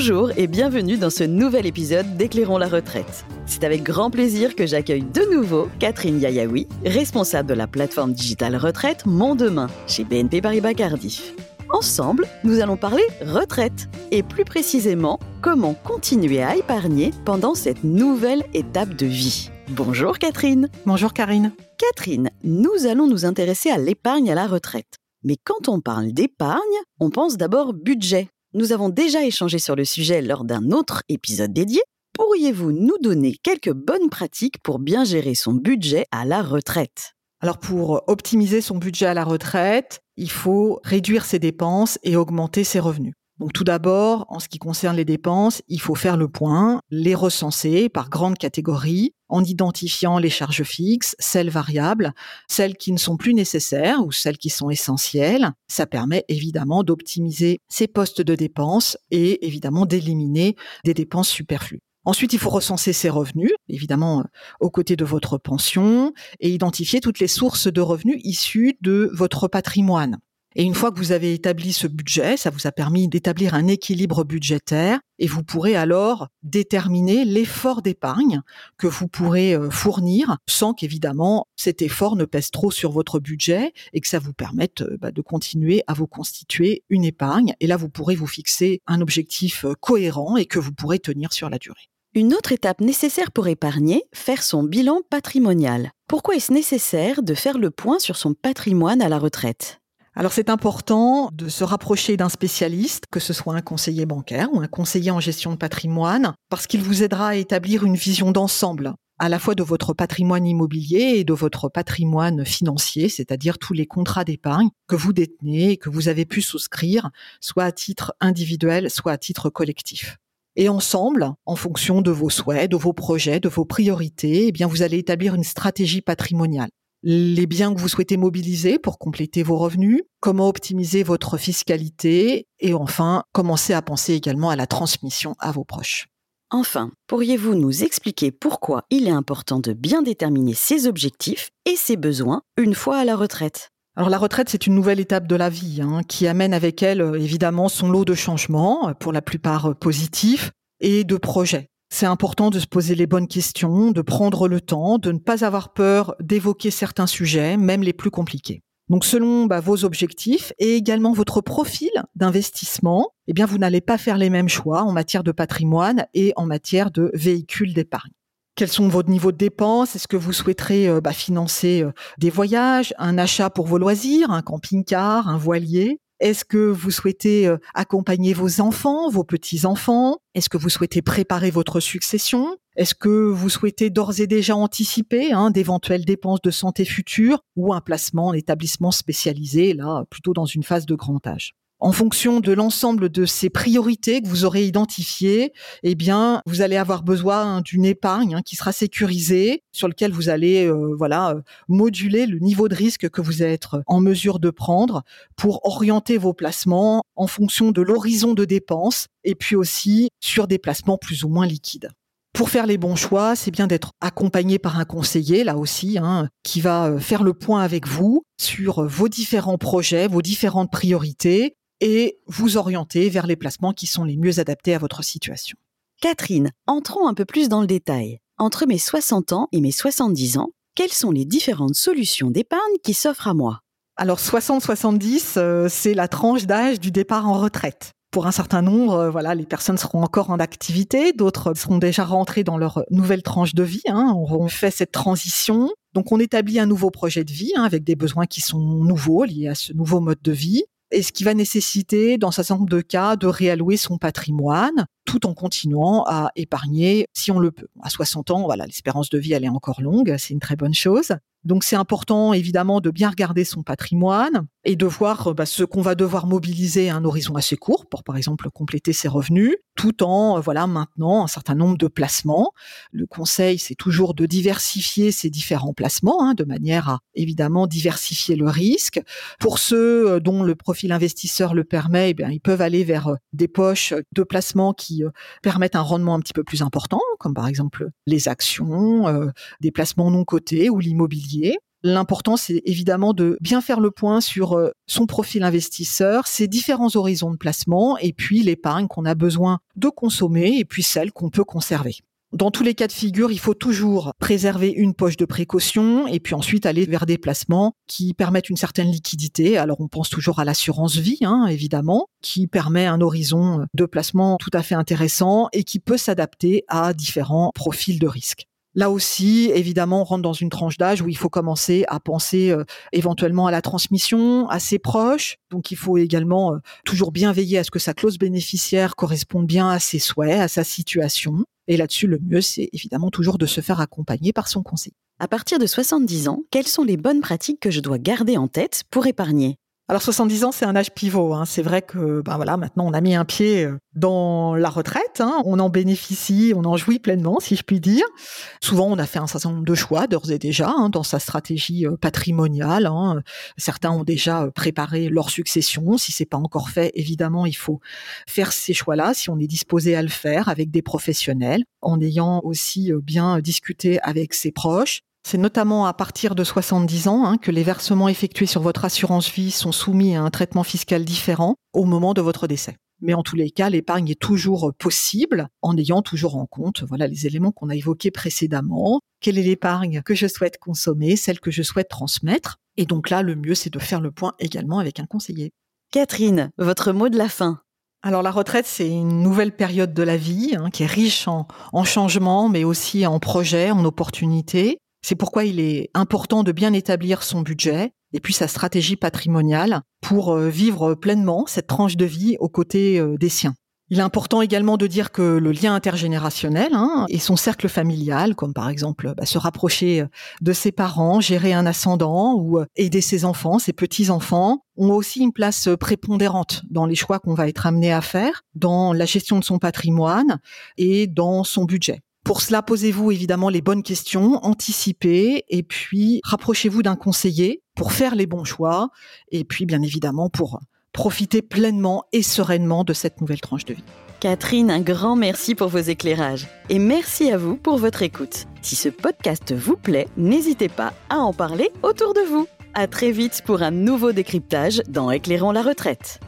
Bonjour et bienvenue dans ce nouvel épisode d'Éclairons la retraite. C'est avec grand plaisir que j'accueille de nouveau Catherine Yayaoui, responsable de la plateforme digitale retraite Mon Demain chez BNP Paribas Cardiff. Ensemble, nous allons parler retraite et plus précisément comment continuer à épargner pendant cette nouvelle étape de vie. Bonjour Catherine. Bonjour Karine. Catherine, nous allons nous intéresser à l'épargne à la retraite. Mais quand on parle d'épargne, on pense d'abord budget. Nous avons déjà échangé sur le sujet lors d'un autre épisode dédié. Pourriez-vous nous donner quelques bonnes pratiques pour bien gérer son budget à la retraite? Alors pour optimiser son budget à la retraite, il faut réduire ses dépenses et augmenter ses revenus. Donc tout d'abord, en ce qui concerne les dépenses, il faut faire le point, les recenser par grandes catégories, en identifiant les charges fixes, celles variables, celles qui ne sont plus nécessaires ou celles qui sont essentielles. Ça permet évidemment d'optimiser ses postes de dépenses et évidemment d'éliminer des dépenses superflues. Ensuite, il faut recenser ses revenus, évidemment aux côtés de votre pension, et identifier toutes les sources de revenus issues de votre patrimoine. Et une fois que vous avez établi ce budget, ça vous a permis d'établir un équilibre budgétaire et vous pourrez alors déterminer l'effort d'épargne que vous pourrez euh, fournir sans qu'évidemment cet effort ne pèse trop sur votre budget et que ça vous permette euh, bah, de continuer à vous constituer une épargne. Et là, vous pourrez vous fixer un objectif euh, cohérent et que vous pourrez tenir sur la durée. Une autre étape nécessaire pour épargner, faire son bilan patrimonial. Pourquoi est-ce nécessaire de faire le point sur son patrimoine à la retraite? Alors c'est important de se rapprocher d'un spécialiste, que ce soit un conseiller bancaire ou un conseiller en gestion de patrimoine, parce qu'il vous aidera à établir une vision d'ensemble à la fois de votre patrimoine immobilier et de votre patrimoine financier, c'est-à-dire tous les contrats d'épargne que vous détenez et que vous avez pu souscrire, soit à titre individuel, soit à titre collectif. Et ensemble, en fonction de vos souhaits, de vos projets, de vos priorités, eh bien, vous allez établir une stratégie patrimoniale les biens que vous souhaitez mobiliser pour compléter vos revenus, comment optimiser votre fiscalité et enfin, commencer à penser également à la transmission à vos proches. Enfin, pourriez-vous nous expliquer pourquoi il est important de bien déterminer ses objectifs et ses besoins une fois à la retraite? Alors la retraite, c'est une nouvelle étape de la vie hein, qui amène avec elle évidemment son lot de changements, pour la plupart positifs, et de projets. C'est important de se poser les bonnes questions, de prendre le temps, de ne pas avoir peur d'évoquer certains sujets, même les plus compliqués. Donc selon bah, vos objectifs et également votre profil d'investissement, eh bien vous n'allez pas faire les mêmes choix en matière de patrimoine et en matière de véhicules d'épargne. Quels sont vos niveaux de dépenses? Est-ce que vous souhaiterez euh, bah, financer euh, des voyages, un achat pour vos loisirs, un camping-car, un voilier? Est-ce que vous souhaitez euh, accompagner vos enfants, vos petits-enfants? Est-ce que vous souhaitez préparer votre succession? Est-ce que vous souhaitez d'ores et déjà anticiper hein, d'éventuelles dépenses de santé futures ou un placement en établissement spécialisé, là, plutôt dans une phase de grand âge? En fonction de l'ensemble de ces priorités que vous aurez identifiées, eh bien, vous allez avoir besoin d'une épargne hein, qui sera sécurisée, sur lequel vous allez, euh, voilà, euh, moduler le niveau de risque que vous êtes en mesure de prendre pour orienter vos placements en fonction de l'horizon de dépenses et puis aussi sur des placements plus ou moins liquides. Pour faire les bons choix, c'est bien d'être accompagné par un conseiller, là aussi, hein, qui va euh, faire le point avec vous sur vos différents projets, vos différentes priorités, et vous orienter vers les placements qui sont les mieux adaptés à votre situation. Catherine, entrons un peu plus dans le détail. Entre mes 60 ans et mes 70 ans, quelles sont les différentes solutions d'épargne qui s'offrent à moi? Alors 60-70, euh, c'est la tranche d'âge du départ en retraite. Pour un certain nombre, euh, voilà, les personnes seront encore en activité, d'autres seront déjà rentrées dans leur nouvelle tranche de vie, hein, auront fait cette transition. Donc on établit un nouveau projet de vie hein, avec des besoins qui sont nouveaux liés à ce nouveau mode de vie et ce qui va nécessiter, dans un certain nombre de cas, de réallouer son patrimoine tout en continuant à épargner si on le peut. À 60 ans, voilà, l'espérance de vie, elle est encore longue, c'est une très bonne chose. Donc c'est important évidemment de bien regarder son patrimoine et de voir bah, ce qu'on va devoir mobiliser à un horizon assez court pour par exemple compléter ses revenus, tout en voilà maintenant un certain nombre de placements. Le conseil c'est toujours de diversifier ces différents placements hein, de manière à évidemment diversifier le risque. Pour ceux euh, dont le profil investisseur le permet, eh ils peuvent aller vers euh, des poches de placements qui qui permettent un rendement un petit peu plus important, comme par exemple les actions, des placements non cotés ou l'immobilier. L'important, c'est évidemment de bien faire le point sur euh, son profil investisseur, ses différents horizons de placement, et puis l'épargne qu'on a besoin de consommer, et puis celle qu'on peut conserver. Dans tous les cas de figure, il faut toujours préserver une poche de précaution et puis ensuite aller vers des placements qui permettent une certaine liquidité. Alors on pense toujours à l'assurance vie, hein, évidemment, qui permet un horizon de placement tout à fait intéressant et qui peut s'adapter à différents profils de risque. Là aussi, évidemment, on rentre dans une tranche d'âge où il faut commencer à penser euh, éventuellement à la transmission à ses proches. Donc, il faut également euh, toujours bien veiller à ce que sa clause bénéficiaire corresponde bien à ses souhaits, à sa situation. Et là-dessus, le mieux, c'est évidemment toujours de se faire accompagner par son conseiller. À partir de 70 ans, quelles sont les bonnes pratiques que je dois garder en tête pour épargner? Alors 70 ans, c'est un âge pivot. Hein. C'est vrai que ben voilà, maintenant on a mis un pied euh, dans la retraite. Hein. On en bénéficie, on en jouit pleinement, si je puis dire. Souvent, on a fait un certain nombre de choix d'ores et déjà hein, dans sa stratégie euh, patrimoniale. Hein. Certains ont déjà euh, préparé leur succession. Si c'est pas encore fait, évidemment, il faut faire ces choix-là si on est disposé à le faire avec des professionnels, en ayant aussi bien discuté avec ses proches, c'est notamment à partir de 70 ans hein, que les versements effectués sur votre assurance vie sont soumis à un traitement fiscal différent au moment de votre décès. Mais en tous les cas, l'épargne est toujours possible en ayant toujours en compte voilà les éléments qu'on a évoqués précédemment. Quelle est l'épargne que je souhaite consommer, celle que je souhaite transmettre? Et donc là, le mieux, c'est de faire le point également avec un conseiller. Catherine, votre mot de la fin. Alors la retraite, c'est une nouvelle période de la vie hein, qui est riche en, en changements, mais aussi en projets, en opportunités. C'est pourquoi il est important de bien établir son budget et puis sa stratégie patrimoniale pour euh, vivre pleinement cette tranche de vie aux côtés euh, des siens. Il est important également de dire que le lien intergénérationnel hein, et son cercle familial, comme par exemple bah, se rapprocher euh, de ses parents, gérer un ascendant ou aider ses enfants, ses petits-enfants, ont aussi une place prépondérante dans les choix qu'on va être amené à faire, dans la gestion de son patrimoine et dans son budget. Pour cela, posez-vous évidemment les bonnes questions, anticipez et puis rapprochez-vous d'un conseiller pour faire les bons choix et puis bien évidemment pour profiter pleinement et sereinement de cette nouvelle tranche de vie. Catherine, un grand merci pour vos éclairages et merci à vous pour votre écoute. Si ce podcast vous plaît, n'hésitez pas à en parler autour de vous. À très vite pour un nouveau décryptage dans Éclairons la retraite.